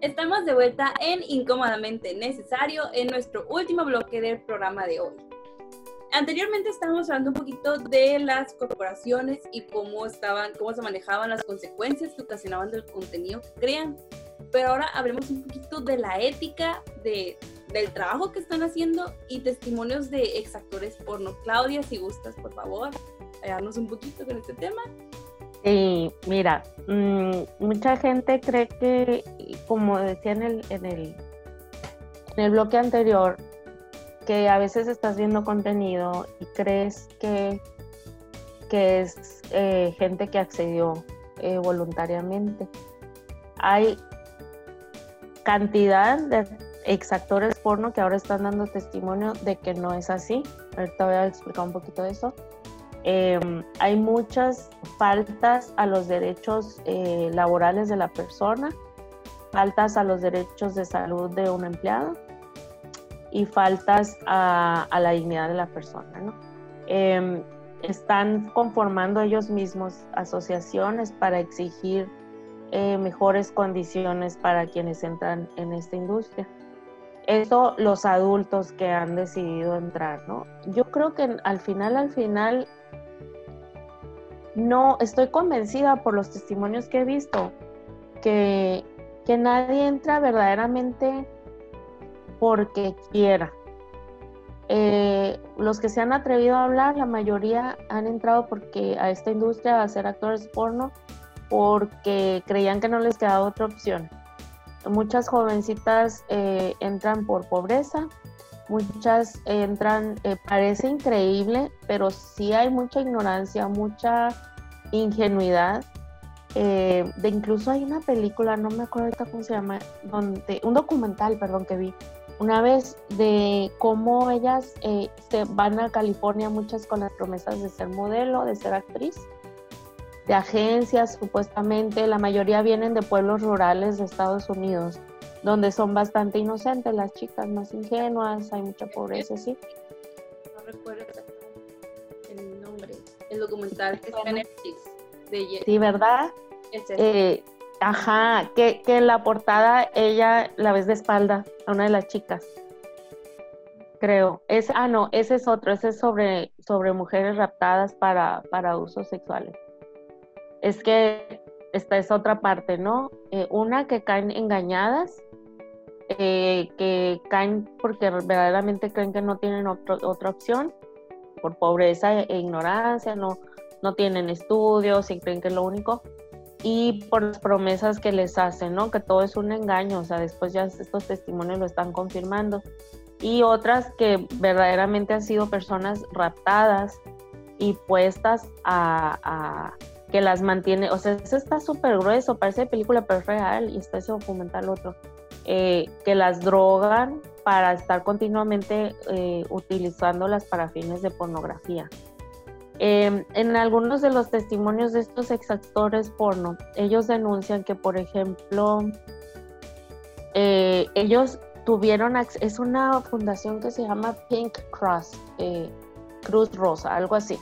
Estamos de vuelta en Incómodamente Necesario en nuestro último bloque del programa de hoy. Anteriormente estábamos hablando un poquito de las corporaciones y cómo estaban, cómo se manejaban las consecuencias que ocasionaban del contenido que crean. Pero ahora hablemos un poquito de la ética de, del trabajo que están haciendo y testimonios de exactores porno. Claudia, si gustas, por favor, ayudarnos un poquito con este tema. Sí, mira, mm, mucha gente cree que, como decía en el, en el, en el bloque anterior, que a veces estás viendo contenido y crees que, que es eh, gente que accedió eh, voluntariamente. Hay cantidad de exactores porno que ahora están dando testimonio de que no es así. Ahorita voy a explicar un poquito de eso. Em, hay muchas faltas a los derechos eh, laborales de la persona, faltas a los derechos de salud de un empleado y faltas a, la dignidad de la persona. Em, están conformando ellos mismos asociaciones para exigir eh, mejores condiciones para quienes entran en esta industria. Eso los adultos que han decidido entrar, ¿no? Yo creo que al final, al final, no estoy convencida por los testimonios que he visto que, que nadie entra verdaderamente porque quiera. Eh, los que se han atrevido a hablar, la mayoría han entrado porque a esta industria a ser actores porno porque creían que no les quedaba otra opción. Muchas jovencitas eh, entran por pobreza, muchas entran, eh, parece increíble, pero sí hay mucha ignorancia, mucha ingenuidad. de incluso hay una película, no me acuerdo ahorita cómo se llama, donde, un documental, perdón, que vi, una vez de cómo ellas eh, se van a California muchas con las promesas de ser modelo, de ser actriz, de agencias supuestamente, la mayoría vienen de pueblos rurales de Estados Unidos, donde son bastante inocentes las chicas, más ingenuas, hay mucha pobreza, ¿sí? No recuerdo el documental que está en Netflix. De sí, ¿verdad? Eh, Ajá, que, que en la portada ella la ves de espalda a una de las chicas. Creo. Es, ah, no, ese es otro, ese es sobre, sobre mujeres raptadas para, para usos sexuales. Es que esta es otra parte, ¿no? Eh, una que caen engañadas, eh, que caen porque verdaderamente creen que no tienen otra opción, por pobreza e ignorancia, no, no tienen estudios y creen que es lo único y por las promesas que les hacen, ¿no? Que todo es un engaño, o sea, después ya estos testimonios lo están confirmando. Y otras que verdaderamente han sido personas raptadas y puestas a, que las mantiene, o sea, eso está súper grueso, parece película, pero es real y está ese documental otro, eh, que las drogan para estar continuamente eh, utilizándolas para fines de pornografía. Em, en algunos de los testimonios de estos exactores porno, ellos denuncian que, por ejemplo, eh, ellos tuvieron, es una fundación que se llama Pink Cross, eh, Cruz Rosa, algo así.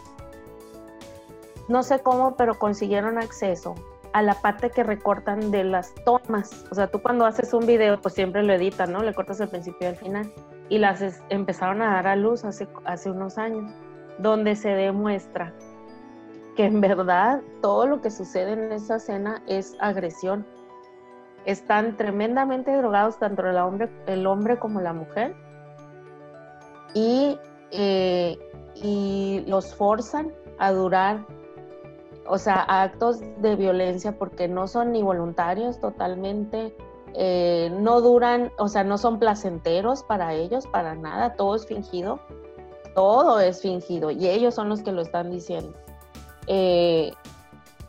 No sé cómo, pero consiguieron acceso a la parte que recortan de las tomas. O sea, tú cuando haces un video, pues siempre lo editas, ¿no? Le cortas el principio y el final. Y las empezaron a dar a luz hace, hace unos años donde se demuestra que en verdad todo lo que sucede en esa escena es agresión. Están tremendamente drogados tanto el hombre, el hombre como la mujer y, eh, y los forzan a durar, o sea, actos de violencia porque no son ni voluntarios totalmente, eh, no duran, o sea, no son placenteros para ellos, para nada, todo es fingido todo es fingido y ellos son los que lo están diciendo. Eh,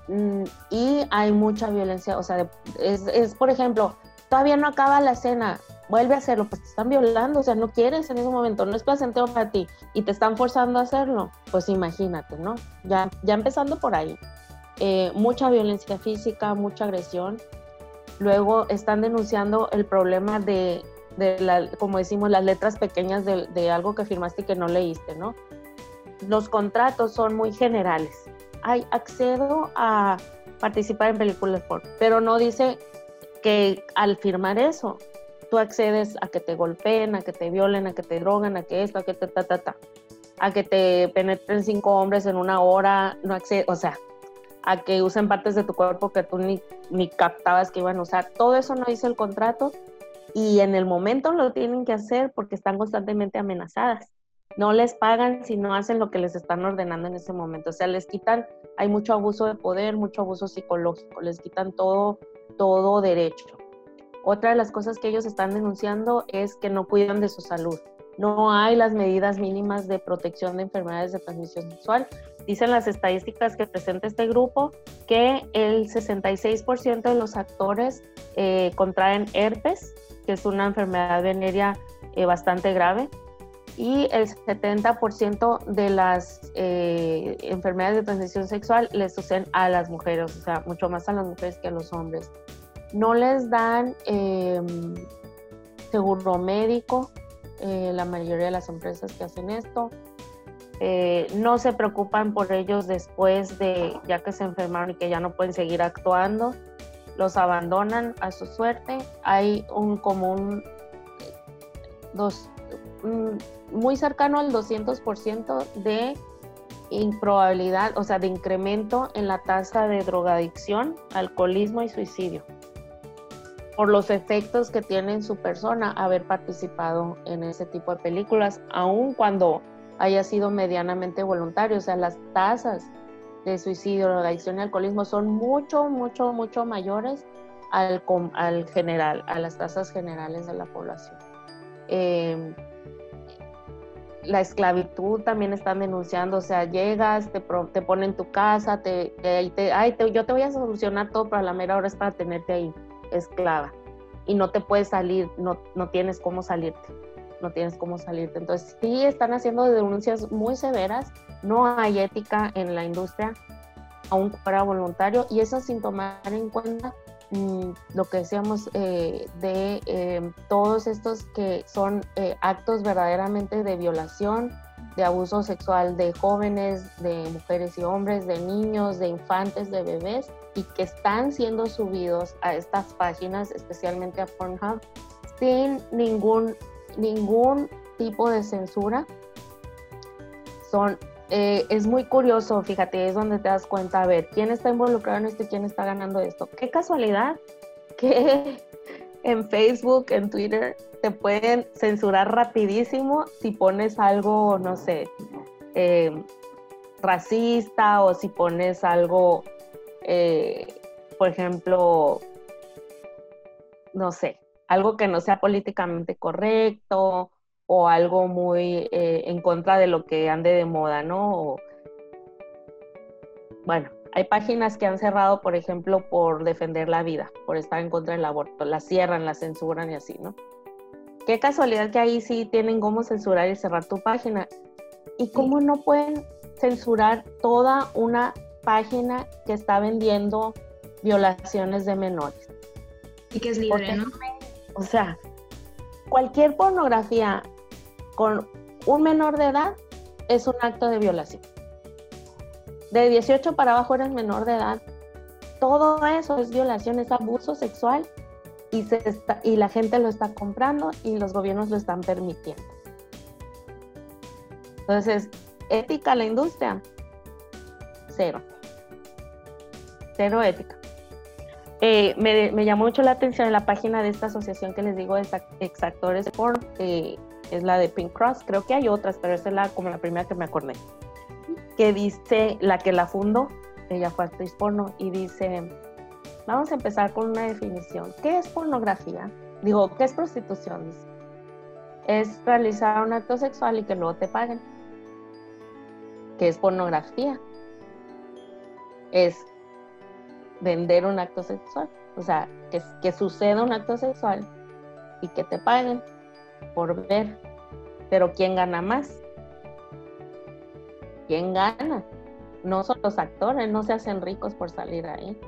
mm, y hay mucha violencia, o sea, es, por ejemplo, todavía no acaba la escena, vuelve a hacerlo, pues te están violando, o sea, no quieres en ese momento, no es placentero para ti y te están forzando a hacerlo, pues imagínate, ¿no? Ya, ya empezando por ahí. Eh, mucha violencia física, mucha agresión. Luego están denunciando el problema de de la, como decimos, las letras pequeñas de, algo que firmaste y que no leíste, ¿no? Los contratos son muy generales. Hay accedo a participar en películas por, pero no dice que al firmar eso, tú accedes a que te golpeen, a que te violen, a que te droguen, a que esto, a que te ta, ta, ta, a que te penetren cinco hombres en una hora, no accedes, o sea, a que usen partes de tu cuerpo que tú ni, ni captabas que iban a usar. Todo eso no dice el contrato y en el momento lo tienen que hacer porque están constantemente amenazadas. No les pagan si no hacen lo que les están ordenando en ese momento. O sea, les quitan, hay mucho abuso de poder, mucho abuso psicológico, les quitan todo, todo derecho. Otra de las cosas que ellos están denunciando es que no cuidan de su salud. No hay las medidas mínimas de protección de enfermedades de transmisión sexual. Dicen las estadísticas que presenta este grupo que el 66% de los actores eh, contraen herpes, que es una enfermedad venérea eh, bastante grave, y el 70% de las eh, enfermedades de transmisión sexual les suceden a las mujeres, o sea, mucho más a las mujeres que a los hombres. No les dan em, seguro médico, eh, la mayoría de las empresas que hacen esto. Eh, no se preocupan por ellos después de ya que se enfermaron y que ya no pueden seguir actuando. Los abandonan a su suerte. Hay un común dos, muy cercano al 200% de improbabilidad, o sea, de incremento en la tasa de drogadicción, alcoholismo y suicidio, por los efectos que tiene en su persona haber participado en ese tipo de películas, aun cuando haya sido medianamente voluntario, o sea, las tasas de suicidio, drogadicción y alcoholismo son mucho, mucho, mucho mayores al, al general, a las tasas generales de la población. Eh, la esclavitud también están denunciando, o sea, llegas, te, te ponen tu casa, te, te, ay, yo te voy a solucionar todo, pero a la mera hora es para tenerte ahí, esclava. Y no te puedes salir, no, no tienes cómo salirte, no tienes cómo salirte. Entonces, sí están haciendo denuncias muy severas, no hay ética en la industria, aún fuera voluntario, y eso sin tomar en cuenta Mm, lo que decíamos eh, de eh, todos estos que son eh, actos verdaderamente de violación, de abuso sexual de jóvenes, de mujeres y hombres, de niños, de infantes, de bebés, y que están siendo subidos a estas páginas, especialmente a Pornhub, sin ningún, ningún tipo de censura. Son eh, es muy curioso, fíjate, es donde te das cuenta, a ver, quién está involucrado en esto y quién está ganando esto. Qué casualidad que en Facebook, en Twitter, te pueden censurar rapidísimo si pones algo, no sé, em, racista o si pones algo, eh, por ejemplo, no sé, algo que no sea políticamente correcto o algo muy eh, en contra de lo que ande de moda, ¿no? bueno, hay páginas que han cerrado, por ejemplo, por defender la vida, por estar en contra del aborto, la cierran, la censuran y así, ¿no? Qué casualidad que ahí sí tienen cómo censurar y cerrar tu página. ¿Y cómo no pueden censurar toda una página que está vendiendo violaciones de menores? Y que es libre, ¿no? O sea, cualquier pornografía con un menor de edad es un acto de violación. De 18 para abajo eres menor de edad. Todo eso es violación, es abuso sexual y, se está, y la gente lo está comprando y los gobiernos lo están permitiendo. Entonces, ética la industria, cero. Cero ética. Eh, me, llamó mucho la atención en la página de esta asociación que les digo de exactores por eh, es la de Pink Cross. Creo que hay otras, pero esa es la, como la primera que me acordé. Que dice, la que la fundó, ella fue actriz porno, y dice, vamos a empezar con una definición. ¿Qué es pornografía? Digo, ¿qué es prostitución? Es realizar un acto sexual y que luego te paguen. ¿Qué es pornografía? Es vender un acto sexual. O sea, que, suceda un acto sexual y que te paguen por ver. Pero ¿quién gana más? ¿Quién gana? No son los actores, no se hacen ricos por salir ahí.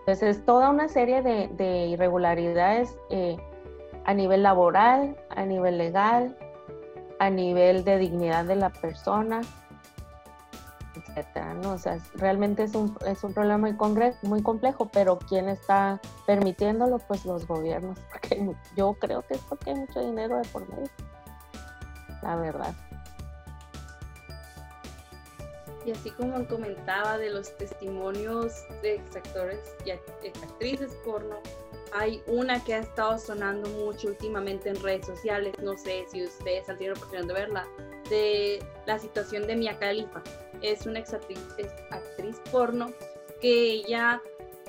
Entonces, es toda una serie de, irregularidades eh, a nivel laboral, a nivel legal, a nivel de dignidad de la persona, ¿no? O sea, realmente es un, es un problema muy, muy complejo, pero ¿quién está permitiéndolo? Pues los gobiernos, porque yo creo que es porque hay mucho dinero de por medio, la verdad. Y así como comentaba de los testimonios de actores y actrices porno, hay una que ha estado sonando mucho últimamente en redes sociales, no sé si ustedes han tenido la oportunidad de verla, de la situación de Mia Khalifa. Es una ex actriz, porno que ella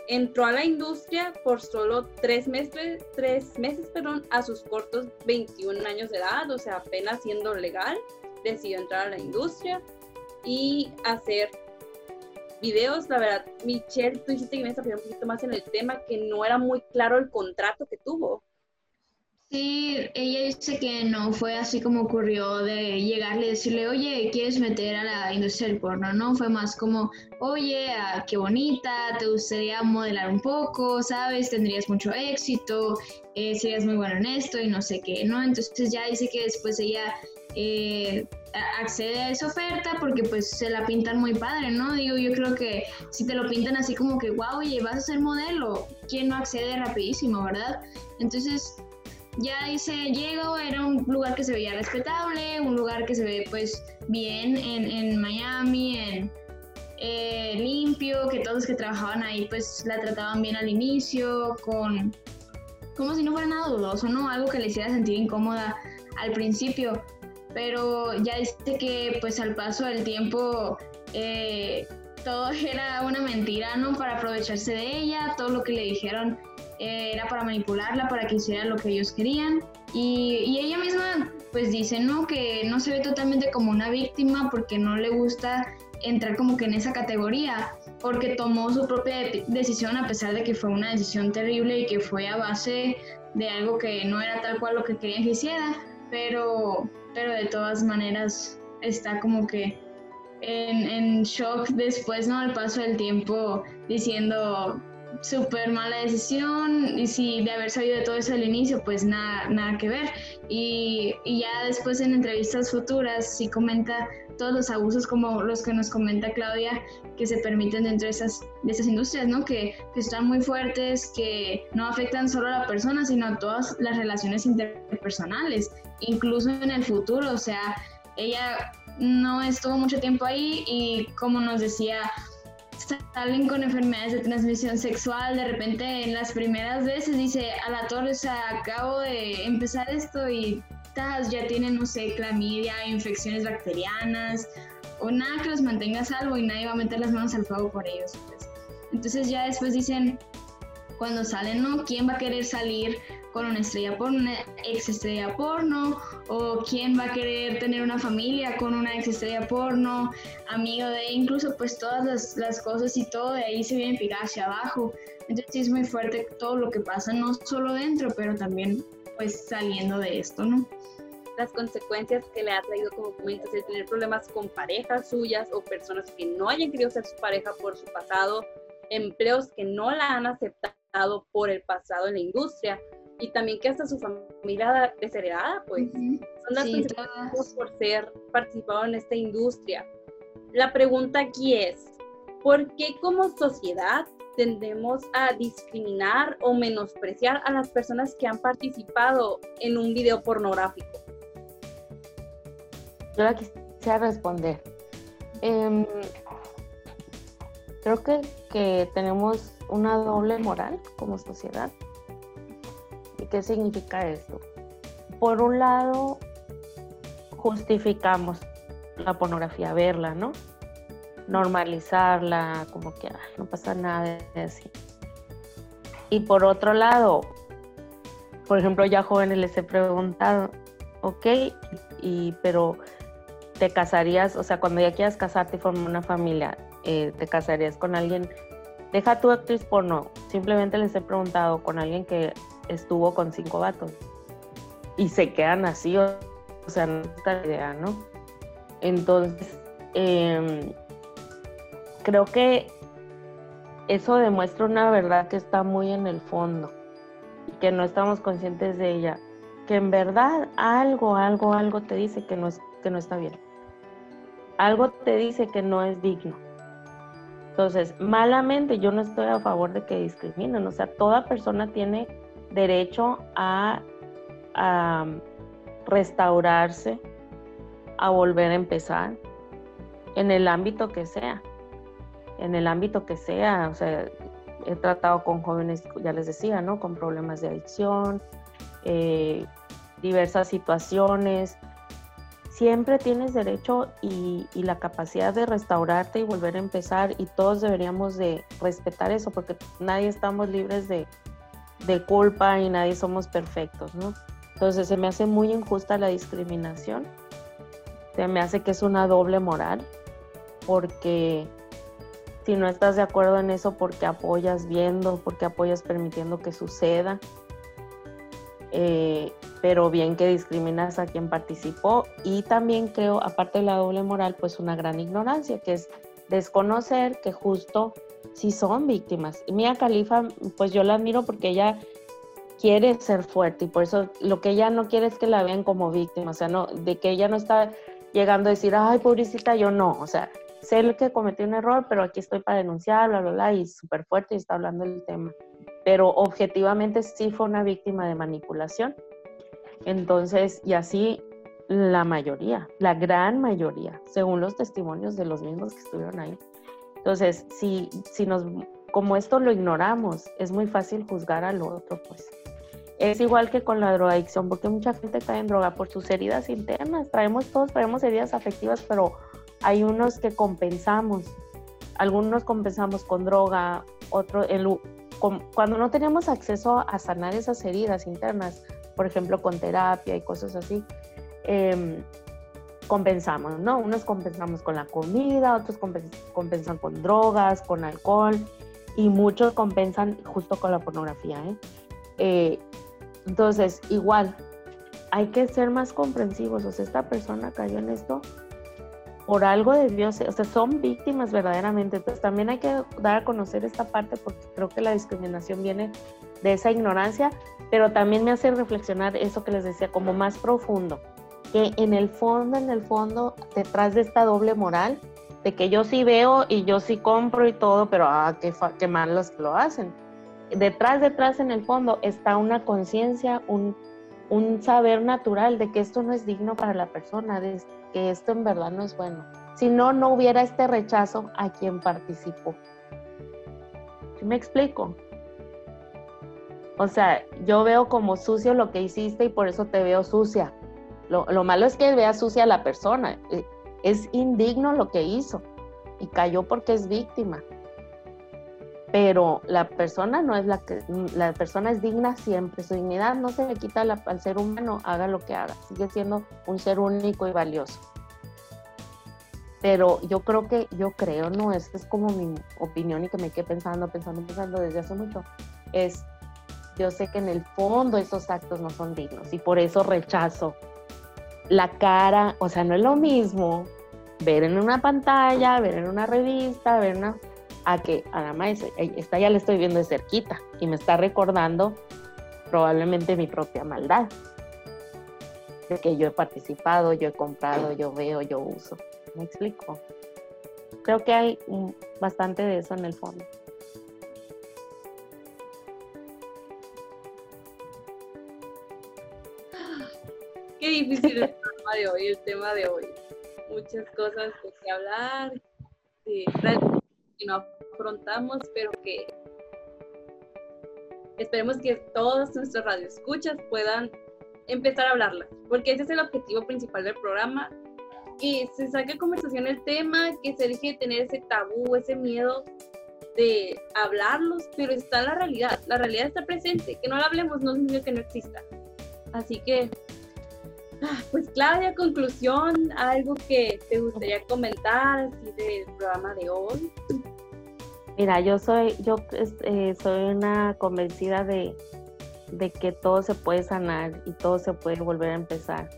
entró a la industria por solo tres meses, tres meses perdón, a sus cortos 21 años de edad, o sea, apenas siendo legal, decidió entrar a la industria y hacer videos, la verdad, Michelle, tú dijiste que me un poquito más en el tema, que no era muy claro el contrato que tuvo. Sí, ella dice que no fue así como ocurrió de llegarle y decirle, oye, ¿quieres meter a la industria del porno? No, fue más como, oye, ah, qué bonita, te gustaría modelar un poco, ¿sabes? Tendrías mucho éxito, eh, serías muy bueno en esto y no sé qué, ¿no? Entonces ya dice que después ella eh, accede a esa oferta porque pues se la pintan muy padre, ¿no? Digo, yo creo que si te lo pintan así como que, wow, oye, vas a ser modelo, ¿quién no accede rapidísimo, verdad? Entonces, ya dice, llego, era un lugar que se veía respetable, un lugar que se ve pues bien en, en Miami, en eh, limpio, que todos los que trabajaban ahí pues la trataban bien al inicio, con como si no fuera nada dudoso, ¿no? Algo que le hiciera sentir incómoda al principio pero ya dice que pues al paso del tiempo eh, todo era una mentira, ¿no? Para aprovecharse de ella, todo lo que le dijeron eh, era para manipularla, para que hiciera lo que ellos querían. Y, ella misma pues dice, ¿no? Que no se ve totalmente como una víctima porque no le gusta entrar como que en esa categoría, porque tomó su propia decisión a pesar de que fue una decisión terrible y que fue a base de algo que no era tal cual lo que querían que hiciera, pero pero de todas maneras está como que en, shock después, ¿no? Al paso del tiempo diciendo súper mala decisión y si de haber sabido de todo eso al inicio, pues nada, nada que ver. Y, ya después en entrevistas futuras sí comenta todos los abusos como los que nos comenta Claudia que se permiten dentro de esas, de esas industrias, ¿no? Que, que están muy fuertes, que no afectan solo a la persona, sino a todas las relaciones interpersonales incluso en el futuro, o sea, ella no estuvo mucho tiempo ahí y como nos decía, salen con enfermedades de transmisión sexual, de repente en las primeras veces dice, a la torre, o sea, acabo de empezar esto y ya tienen, no sé, clamidia, infecciones bacterianas, o nada que los mantenga a salvo y nadie va a meter las manos al fuego por ellos. Pues. Entonces ya después dicen, cuando salen, ¿no? ¿Quién va a querer salir con una estrella porno, una ex estrella porno, o quién va a querer tener una familia con una ex estrella porno, amigo de incluso pues todas las, cosas y todo de ahí se viene picar hacia abajo. Entonces sí es muy fuerte todo lo que pasa, no solo dentro, pero también pues saliendo de esto, ¿no? Las consecuencias que le ha traído, como comentas, el tener problemas con parejas suyas o personas que no hayan querido ser su pareja por su pasado, empleos que no la han aceptado por el pasado en la industria, y también que hasta su familia desheredada, pues, son las sí, por ser participado en esta industria. La pregunta aquí es, ¿por qué como sociedad tendemos a discriminar o menospreciar a las personas que han participado en un video pornográfico? Yo la quisiera responder. Em, creo que, que tenemos una doble moral como sociedad qué significa esto? Por un lado, justificamos la pornografía, verla, ¿no? Normalizarla, como que no pasa nada de así. Y por otro lado, por ejemplo, ya jóvenes les he preguntado, ok, y, pero te casarías, o sea, cuando ya quieras casarte y formar una familia, eh, te casarías con alguien, deja tu actriz porno, simplemente les he preguntado con alguien que estuvo con cinco vatos. Y se quedan así, o, sea, no está idea, ¿no? Entonces, em, creo que eso demuestra una verdad que está muy en el fondo y que no estamos conscientes de ella. Que en verdad algo, algo, algo te dice que no, es, que no está bien. Algo te dice que no es digno. Entonces, malamente yo no estoy a favor de que discriminen, o sea, toda persona tiene derecho a, restaurarse, a volver a empezar, en el ámbito que sea, en el ámbito que sea, o sea, he tratado con jóvenes, ya les decía, ¿no? Con problemas de adicción, eh, diversas situaciones, siempre tienes derecho y, la capacidad de restaurarte y volver a empezar y todos deberíamos de respetar eso porque nadie estamos libres de, culpa y nadie somos perfectos, ¿no? Entonces se me hace muy injusta la discriminación, se me hace que es una doble moral porque si no estás de acuerdo en eso porque apoyas viendo, porque apoyas permitiendo que suceda, eh, pero bien que discriminas a quien participó. Y también creo, aparte de la doble moral, pues una gran ignorancia, que es desconocer que justo si son víctimas. Mia Khalifa, pues yo la admiro porque ella quiere ser fuerte y por eso lo que ella no quiere es que la vean como víctima, o sea, no, de que ella no está llegando a decir, ay, pobrecita, yo no, o sea, sé que cometió un error, pero aquí estoy para denunciar, bla, bla, bla, y súper fuerte y está hablando del tema. Pero objetivamente sí fue una víctima de manipulación entonces, y así la mayoría, la gran mayoría, según los testimonios de los mismos que estuvieron ahí. Entonces, si, si nos, como esto lo ignoramos, es muy fácil juzgar al otro, pues. Es igual que con la drogadicción, porque mucha gente cae en droga por sus heridas internas. Traemos todos, traemos heridas afectivas, pero hay unos que compensamos. Algunos compensamos con droga, otro, cuando no tenemos acceso a sanar esas heridas internas, por ejemplo, con terapia y cosas así, em, compensamos, ¿no? Unos compensamos con la comida, otros compensan con drogas, con alcohol y muchos compensan justo con la pornografía. ¿eh? Eh, entonces, igual, hay que ser más comprensivos. O sea, esta persona cayó en esto por algo debió ser, o sea, son víctimas verdaderamente. Entonces, también hay que dar a conocer esta parte porque creo que la discriminación viene de esa ignorancia pero también me hace reflexionar eso que les decía, como más profundo, que en el fondo, en el fondo, detrás de esta doble moral, de que yo sí veo y yo sí compro y todo, pero ah, qué, qué mal los que lo hacen. Detrás, detrás, en el fondo, está una conciencia, un, un saber natural de que esto no es digno para la persona, de que esto en verdad no es bueno. Si no, no hubiera este rechazo a quien participó. ¿Sí me explico? O sea, yo veo como sucio lo que hiciste y por eso te veo sucia. Lo, malo es que vea sucia a la persona. Eh, es indigno lo que hizo y cayó porque es víctima. Pero la persona no es la que, la persona es digna siempre. Su dignidad no se le quita al ser humano, haga lo que haga. Sigue siendo un ser único y valioso. Pero yo creo que, yo creo, no, esta es como mi opinión y que me quedé pensando, pensando, pensando desde hace mucho. Es yo sé que en el fondo esos actos no son dignos y por eso rechazo la cara, o sea, no es lo mismo ver en una pantalla, ver en una revista, ver una a que a la maestra, esta ya la estoy viendo de cerquita y me está recordando probablemente mi propia maldad. De que yo he participado, yo he comprado, yo veo, yo uso. ¿Me explico? Creo que hay bastante de eso en el fondo. Difícil el tema de hoy, el tema de hoy. Muchas cosas de que hablar, de que no afrontamos, pero que esperemos que todos nuestros radioescuchas puedan empezar a hablarlas, porque ese es el objetivo principal del programa, que se saque conversación el tema, que se deje de tener ese tabú, ese miedo de hablarlos, pero está la realidad, la realidad está presente, que no la hablemos no significa que no exista. Así que pues Claudia, conclusión, algo que te gustaría comentar así del programa de hoy. Mira, yo soy, yo eh, soy una convencida de, que todo se puede sanar y todo se puede volver a empezar.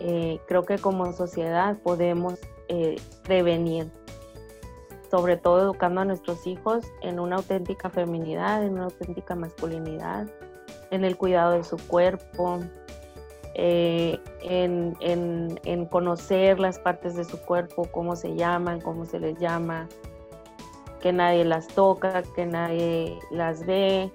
Eh, creo que como sociedad podemos eh, prevenir, sobre todo educando a nuestros hijos en una auténtica feminidad, en una auténtica masculinidad, en el cuidado de su cuerpo, eh, en, conocer las partes de su cuerpo, cómo se llaman, cómo se les llama, que nadie las toca, que nadie las ve.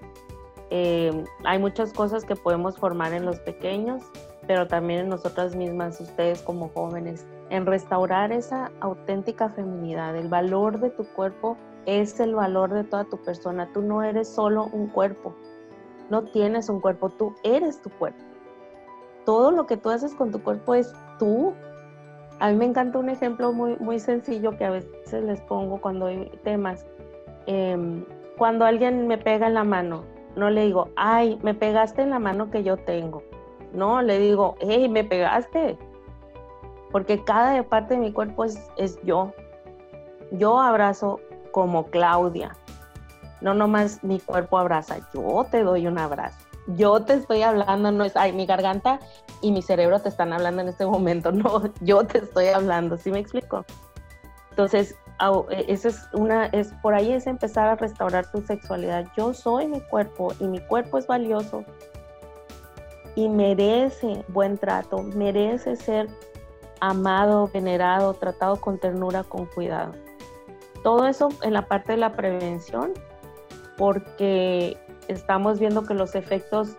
Eh, hay muchas cosas que podemos formar en los pequeños, pero también en nosotras mismas, ustedes como jóvenes, en restaurar esa auténtica feminidad. El valor de tu cuerpo es el valor de toda tu persona. Tú no eres solo un cuerpo, no tienes un cuerpo, tú eres tu cuerpo. Todo lo que tú haces con tu cuerpo es tú. A mí me encanta un ejemplo muy, muy sencillo que a veces les pongo cuando hay temas. Em, cuando alguien me pega en la mano, no le digo, ay, me pegaste en la mano que yo tengo. No, le digo, hey, me pegaste. Porque cada parte de mi cuerpo es, es yo. Yo abrazo como Claudia. No nomás mi cuerpo abraza, yo te doy un abrazo. Yo te estoy hablando, no es, ay, mi garganta y mi cerebro te están hablando en este momento. No, yo te estoy hablando, ¿sí me explico? Entonces, e, eso es una, es por ahí es empezar a restaurar tu sexualidad. Yo soy mi cuerpo y mi cuerpo es valioso y merece buen trato, merece ser amado, venerado, tratado con ternura, con cuidado. Todo eso en la parte de la prevención, porque estamos viendo que los efectos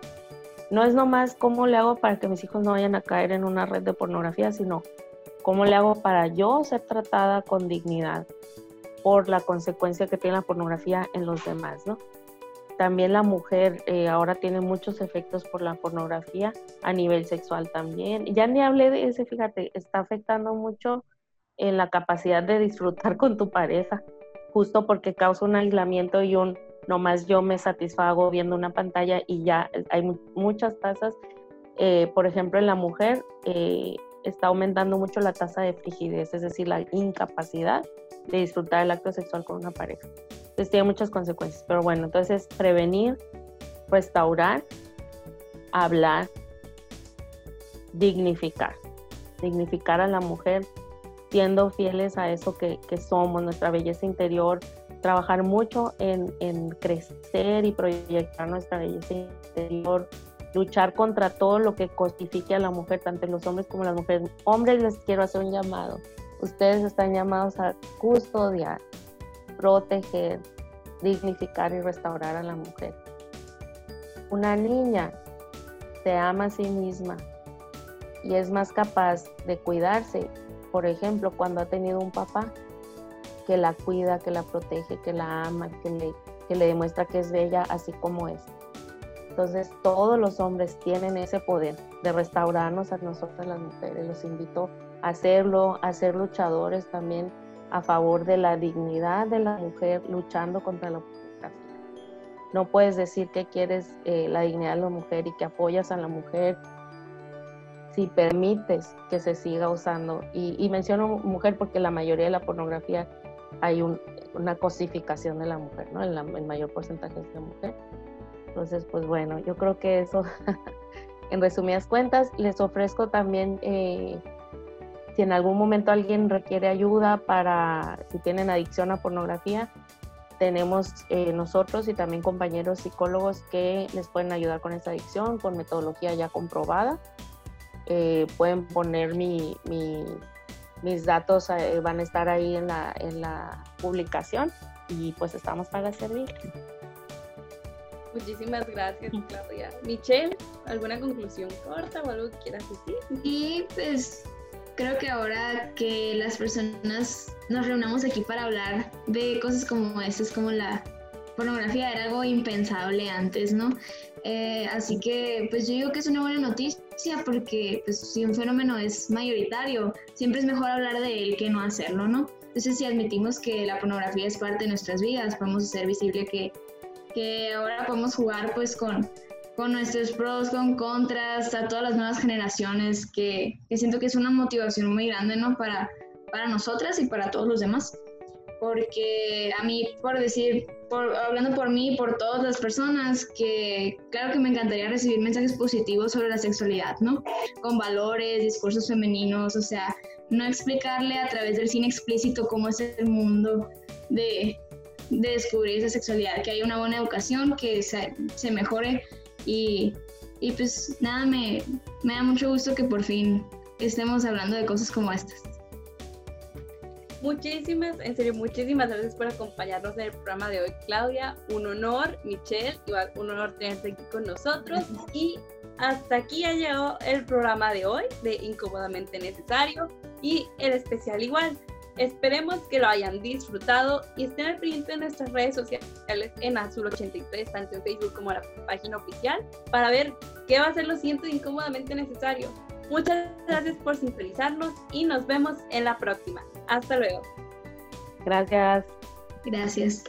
no es nomás cómo le hago para que mis hijos no vayan a caer en una red de pornografía, sino cómo le hago para yo ser tratada con dignidad por la consecuencia que tiene la pornografía en los demás, ¿no? También la mujer eh, ahora tiene muchos efectos por la pornografía a nivel sexual también. Ya ni hablé de ese, fíjate, está afectando mucho en la capacidad de disfrutar con tu pareja, justo porque causa un aislamiento y un nomás yo me satisfago viendo una pantalla y ya hay muchas tasas. Eh, por ejemplo, en la mujer eh, está aumentando mucho la tasa de frigidez, es decir, la incapacidad de disfrutar el acto sexual con una pareja. Entonces tiene muchas consecuencias. Pero bueno, entonces prevenir, restaurar, hablar, dignificar. Dignificar a la mujer siendo fieles a eso que, somos, nuestra belleza interior, trabajar mucho en, crecer y proyectar nuestra belleza interior, luchar contra todo lo que cosifique a la mujer, tanto los hombres como las mujeres. Hombres, les quiero hacer un llamado. Ustedes están llamados a custodiar, proteger, dignificar y restaurar a la mujer. Una niña se ama a sí misma y es más capaz de cuidarse, por ejemplo, cuando ha tenido un papá que la cuida, que la protege, que la ama, que le, que le demuestra que es bella así como es. Entonces todos los hombres tienen ese poder de restaurarnos a nosotras las mujeres. Los invito a hacerlo, a ser luchadores también a favor de la dignidad de la mujer luchando contra la pornografía. No puedes decir que quieres eh, la dignidad de la mujer y que apoyas a la mujer si permites que se siga usando. Y, menciono mujer porque la mayoría de la pornografía hay una cosificación de la mujer, ¿no? El, mayor porcentaje es de mujer. Entonces, pues bueno, yo creo que eso, en resumidas cuentas, les ofrezco también eh, si en algún momento alguien requiere ayuda para, si tienen adicción a pornografía, tenemos eh, nosotros y también compañeros psicólogos que les pueden ayudar con esa adicción, con metodología ya comprobada. Eh, pueden poner mi, mis datos, eh, van a estar ahí en la, en la publicación y pues estamos para servir. Muchísimas gracias, Claudia. Michelle, ¿alguna conclusión corta o algo que quieras decir? Y pues creo que ahora que las personas nos reunamos aquí para hablar de cosas como estas, como la pornografía, era algo impensable antes, ¿no? Eh, así que pues yo digo que es una buena noticia porque pues, si un fenómeno es mayoritario, siempre es mejor hablar de él que no hacerlo, ¿no? Entonces si admitimos que la pornografía es parte de nuestras vidas, podemos hacer visible que, que ahora podemos jugar pues con con nuestros pros, con contras, a todas las nuevas generaciones, que, que, siento que es una motivación muy grande, ¿no? Para, para nosotras y para todos los demás. Porque a mí, por decir, por, hablando por mí y por todas las personas, que claro que me encantaría recibir mensajes positivos sobre la sexualidad, ¿no? Con valores, discursos femeninos, o sea, no explicarle a través del cine explícito cómo es el mundo de, de descubrir esa sexualidad, que hay una buena educación, que se, se mejore y, y pues nada, me, me da mucho gusto que por fin estemos hablando de cosas como estas. Muchísimas, en serio, muchísimas gracias por acompañarnos en el programa de hoy, Claudia. Un honor, Michelle, igual un honor tenerte aquí con nosotros. Y hasta aquí ha llegado el programa de hoy de Incómodamente Necesario y el especial igual. Esperemos que lo hayan disfrutado y estén al pendiente de nuestras redes sociales en Azul83, tanto en Facebook como en la página oficial, para ver qué va a ser lo siguiente de Incómodamente Necesario. Muchas gracias por sintonizarnos y nos vemos en la próxima. Hasta luego. Gracias. Gracias.